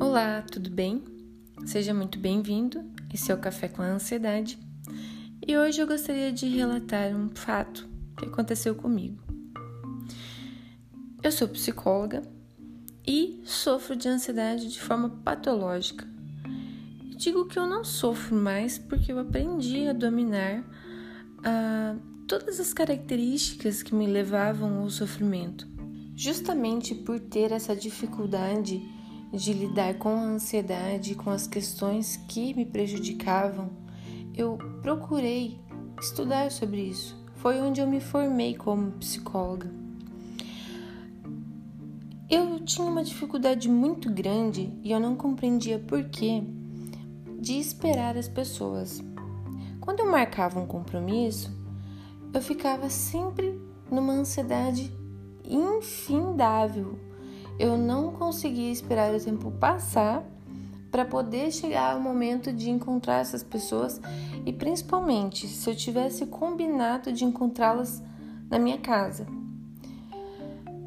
Olá, tudo bem? Seja muito bem-vindo. Esse é o Café com a Ansiedade. E hoje eu gostaria de relatar um fato que aconteceu comigo. Eu sou psicóloga e sofro de ansiedade de forma patológica. Digo que eu não sofro mais porque eu aprendi a dominar ah, todas as características que me levavam ao sofrimento. Justamente por ter essa dificuldade de lidar com a ansiedade, com as questões que me prejudicavam, eu procurei estudar sobre isso. Foi onde eu me formei como psicóloga. Eu tinha uma dificuldade muito grande e eu não compreendia porquê de esperar as pessoas. Quando eu marcava um compromisso, eu ficava sempre numa ansiedade infindável eu não conseguia esperar o tempo passar para poder chegar ao momento de encontrar essas pessoas. E principalmente se eu tivesse combinado de encontrá-las na minha casa.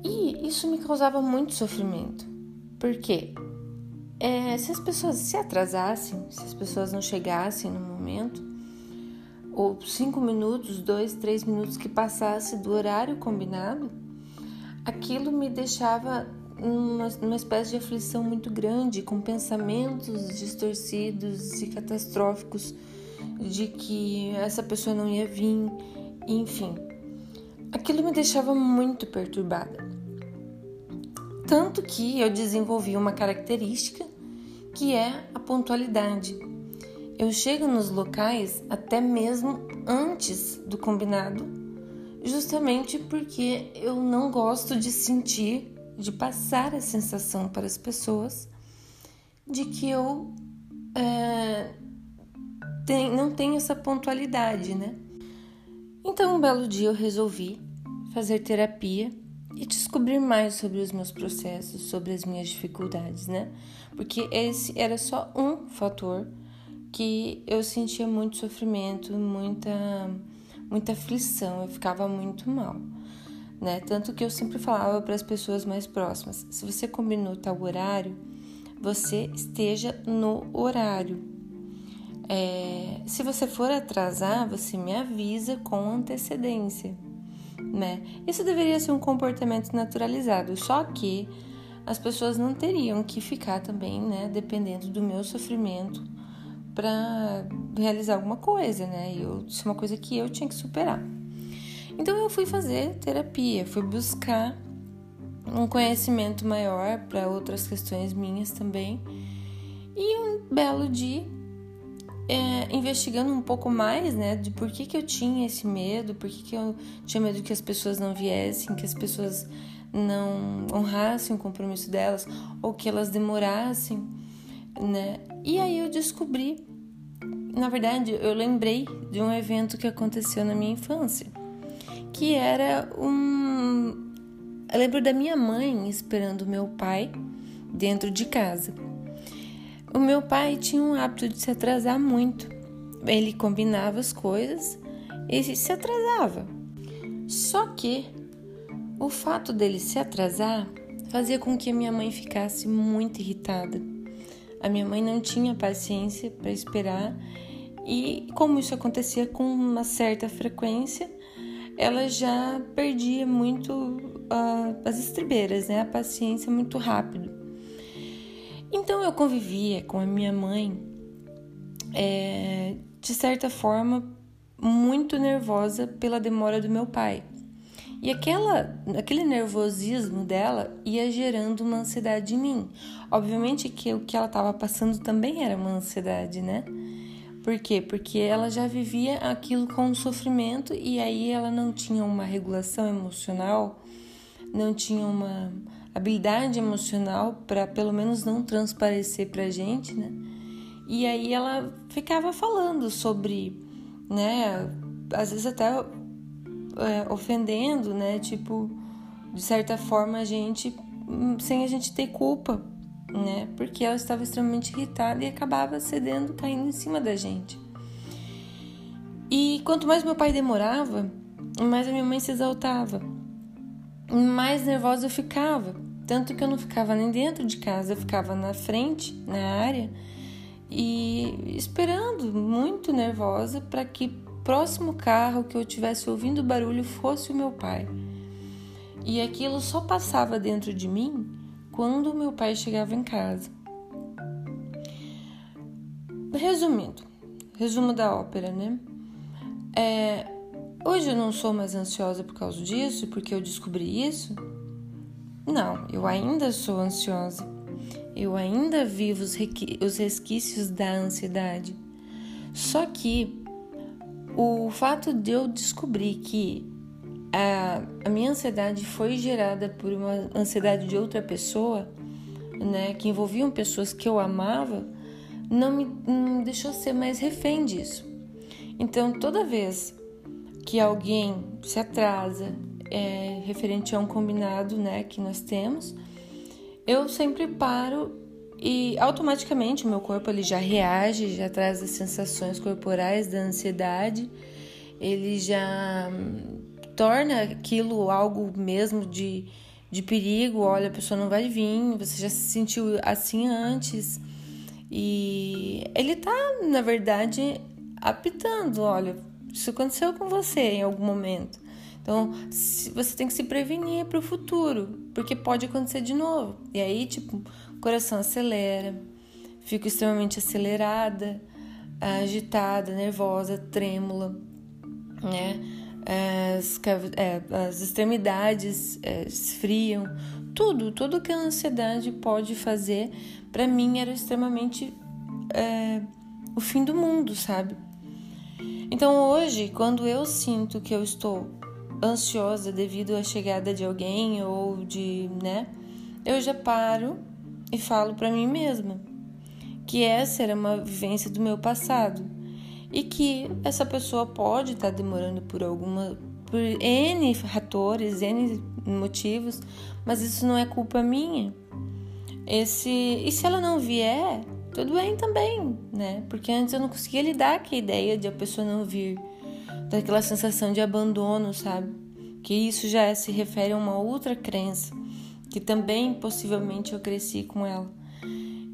E isso me causava muito sofrimento, porque é, se as pessoas se atrasassem, se as pessoas não chegassem no momento, ou cinco minutos, dois, três minutos que passasse do horário combinado, aquilo me deixava numa, numa espécie de aflição muito grande, com pensamentos distorcidos e catastróficos de que essa pessoa não ia vir, enfim. Aquilo me deixava muito perturbada. Tanto que eu desenvolvi uma característica que é a pontualidade. Eu chego nos locais até mesmo antes do combinado, justamente porque eu não gosto de sentir de passar a sensação para as pessoas de que eu é, tem, não tenho essa pontualidade, né? Então, um belo dia eu resolvi fazer terapia e descobrir mais sobre os meus processos, sobre as minhas dificuldades, né? Porque esse era só um fator que eu sentia muito sofrimento, muita, muita aflição, eu ficava muito mal né? Tanto que eu sempre falava para as pessoas mais próximas: se você combinou tal horário, você esteja no horário. É, se você for atrasar, você me avisa com antecedência, né? Isso deveria ser um comportamento naturalizado, só que as pessoas não teriam que ficar também, né, dependendo do meu sofrimento para realizar alguma coisa, né? Eu, isso é uma coisa que eu tinha que superar. Então eu fui fazer terapia, fui buscar um conhecimento maior para outras questões minhas também. E um belo dia, é, investigando um pouco mais, né, de por que, que eu tinha esse medo, por que, que eu tinha medo que as pessoas não viessem, que as pessoas não honrassem o compromisso delas ou que elas demorassem, né? E aí eu descobri, na verdade, eu lembrei de um evento que aconteceu na minha infância que era um. Eu lembro da minha mãe esperando meu pai dentro de casa. O meu pai tinha um hábito de se atrasar muito. Ele combinava as coisas e se atrasava. Só que o fato dele se atrasar fazia com que a minha mãe ficasse muito irritada. A minha mãe não tinha paciência para esperar e, como isso acontecia com uma certa frequência, ela já perdia muito uh, as estribeiras, né? A paciência muito rápido. Então eu convivia com a minha mãe, é, de certa forma, muito nervosa pela demora do meu pai. E aquela, aquele nervosismo dela ia gerando uma ansiedade em mim. Obviamente que o que ela estava passando também era uma ansiedade, né? Por quê? Porque ela já vivia aquilo com sofrimento e aí ela não tinha uma regulação emocional, não tinha uma habilidade emocional para pelo menos não transparecer para gente, né? E aí ela ficava falando sobre, né? Às vezes até é, ofendendo, né? Tipo, de certa forma a gente, hum, sem a gente ter culpa né? Porque ela estava extremamente irritada e acabava cedendo, caindo em cima da gente. E quanto mais meu pai demorava, mais a minha mãe se exaltava, mais nervosa eu ficava. Tanto que eu não ficava nem dentro de casa, eu ficava na frente, na área, e esperando, muito nervosa, para que próximo carro que eu tivesse ouvindo barulho fosse o meu pai. E aquilo só passava dentro de mim quando meu pai chegava em casa. Resumindo, resumo da ópera, né? É, hoje eu não sou mais ansiosa por causa disso, porque eu descobri isso. Não, eu ainda sou ansiosa. Eu ainda vivo os, os resquícios da ansiedade. Só que o fato de eu descobrir que a, a minha ansiedade foi gerada por uma ansiedade de outra pessoa, né, que envolviam pessoas que eu amava, não me, não me deixou ser mais refém disso. Então, toda vez que alguém se atrasa é, referente a um combinado né, que nós temos, eu sempre paro e automaticamente o meu corpo ele já reage, já traz as sensações corporais da ansiedade, ele já torna aquilo algo mesmo de, de perigo. Olha, a pessoa não vai vir, você já se sentiu assim antes. E ele tá, na verdade, apitando: olha, isso aconteceu com você em algum momento. Então, você tem que se prevenir para o futuro, porque pode acontecer de novo. E aí, tipo, o coração acelera, fico extremamente acelerada, agitada, nervosa, trêmula, né? As, é, as extremidades é, esfriam, tudo, tudo que a ansiedade pode fazer, para mim era extremamente é, o fim do mundo, sabe? Então hoje, quando eu sinto que eu estou ansiosa devido à chegada de alguém ou de, né, eu já paro e falo para mim mesma que essa era uma vivência do meu passado e que essa pessoa pode estar tá demorando por alguma por N fatores, N motivos, mas isso não é culpa minha. Esse, e se ela não vier, tudo bem também, né? Porque antes eu não conseguia lidar com a ideia de a pessoa não vir, daquela sensação de abandono, sabe? Que isso já se refere a uma outra crença, que também possivelmente eu cresci com ela.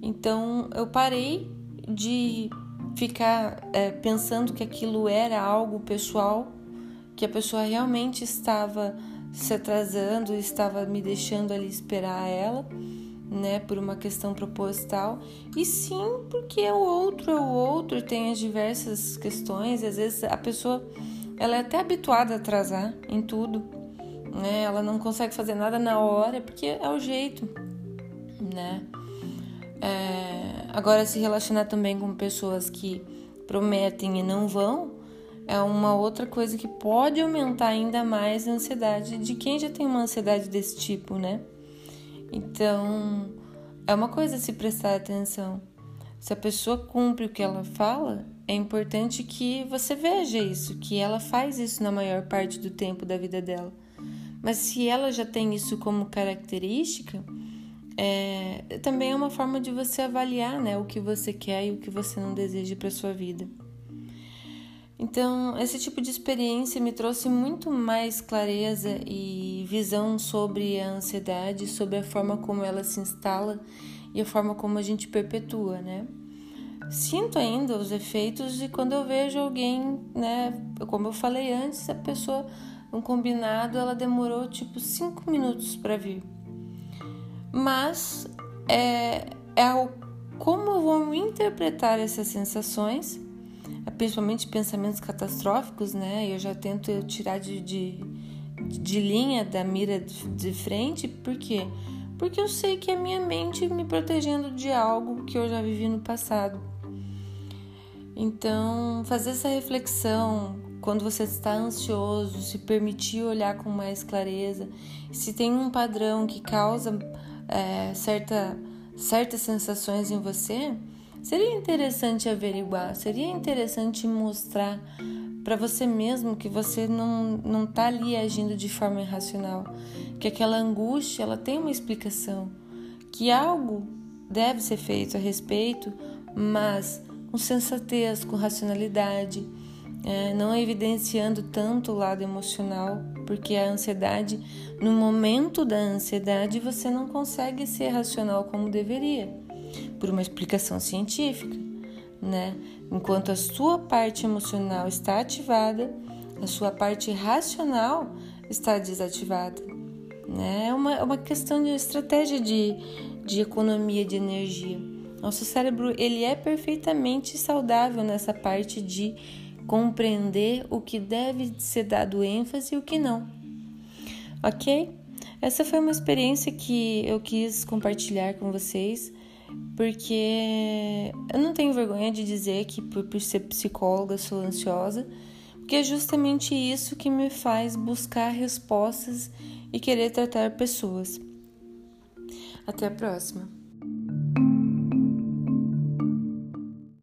Então eu parei de ficar é, pensando que aquilo era algo pessoal, que a pessoa realmente estava se atrasando, estava me deixando ali esperar ela, né, por uma questão proposital, e sim porque o outro é o outro, tem as diversas questões, às vezes a pessoa ela é até habituada a atrasar em tudo, né? Ela não consegue fazer nada na hora porque é o jeito, né? É, agora, se relacionar também com pessoas que prometem e não vão é uma outra coisa que pode aumentar ainda mais a ansiedade de quem já tem uma ansiedade desse tipo, né? Então, é uma coisa se prestar atenção. Se a pessoa cumpre o que ela fala, é importante que você veja isso, que ela faz isso na maior parte do tempo da vida dela. Mas se ela já tem isso como característica, é, também é uma forma de você avaliar né, o que você quer e o que você não deseja para sua vida. Então, esse tipo de experiência me trouxe muito mais clareza e visão sobre a ansiedade, sobre a forma como ela se instala e a forma como a gente perpetua, né? Sinto ainda os efeitos de quando eu vejo alguém, né? Como eu falei antes, a pessoa, um combinado, ela demorou tipo cinco minutos para vir mas é, é o, como eu vou interpretar essas sensações, principalmente pensamentos catastróficos, né? Eu já tento tirar de, de, de linha da mira de frente, por quê? Porque eu sei que é minha mente me protegendo de algo que eu já vivi no passado. Então, fazer essa reflexão quando você está ansioso, se permitir olhar com mais clareza, se tem um padrão que causa é, certa, certas sensações em você, seria interessante averiguar, seria interessante mostrar para você mesmo que você não não está ali agindo de forma irracional, que aquela angústia ela tem uma explicação, que algo deve ser feito a respeito, mas com sensatez, com racionalidade, é, não evidenciando tanto o lado emocional porque a ansiedade, no momento da ansiedade, você não consegue ser racional como deveria, por uma explicação científica, né? Enquanto a sua parte emocional está ativada, a sua parte racional está desativada. Né? É uma, é uma questão de estratégia de, de economia de energia. Nosso cérebro ele é perfeitamente saudável nessa parte de compreender o que deve ser dado ênfase e o que não. Ok? Essa foi uma experiência que eu quis compartilhar com vocês, porque eu não tenho vergonha de dizer que por, por ser psicóloga sou ansiosa, porque é justamente isso que me faz buscar respostas e querer tratar pessoas. Até a próxima!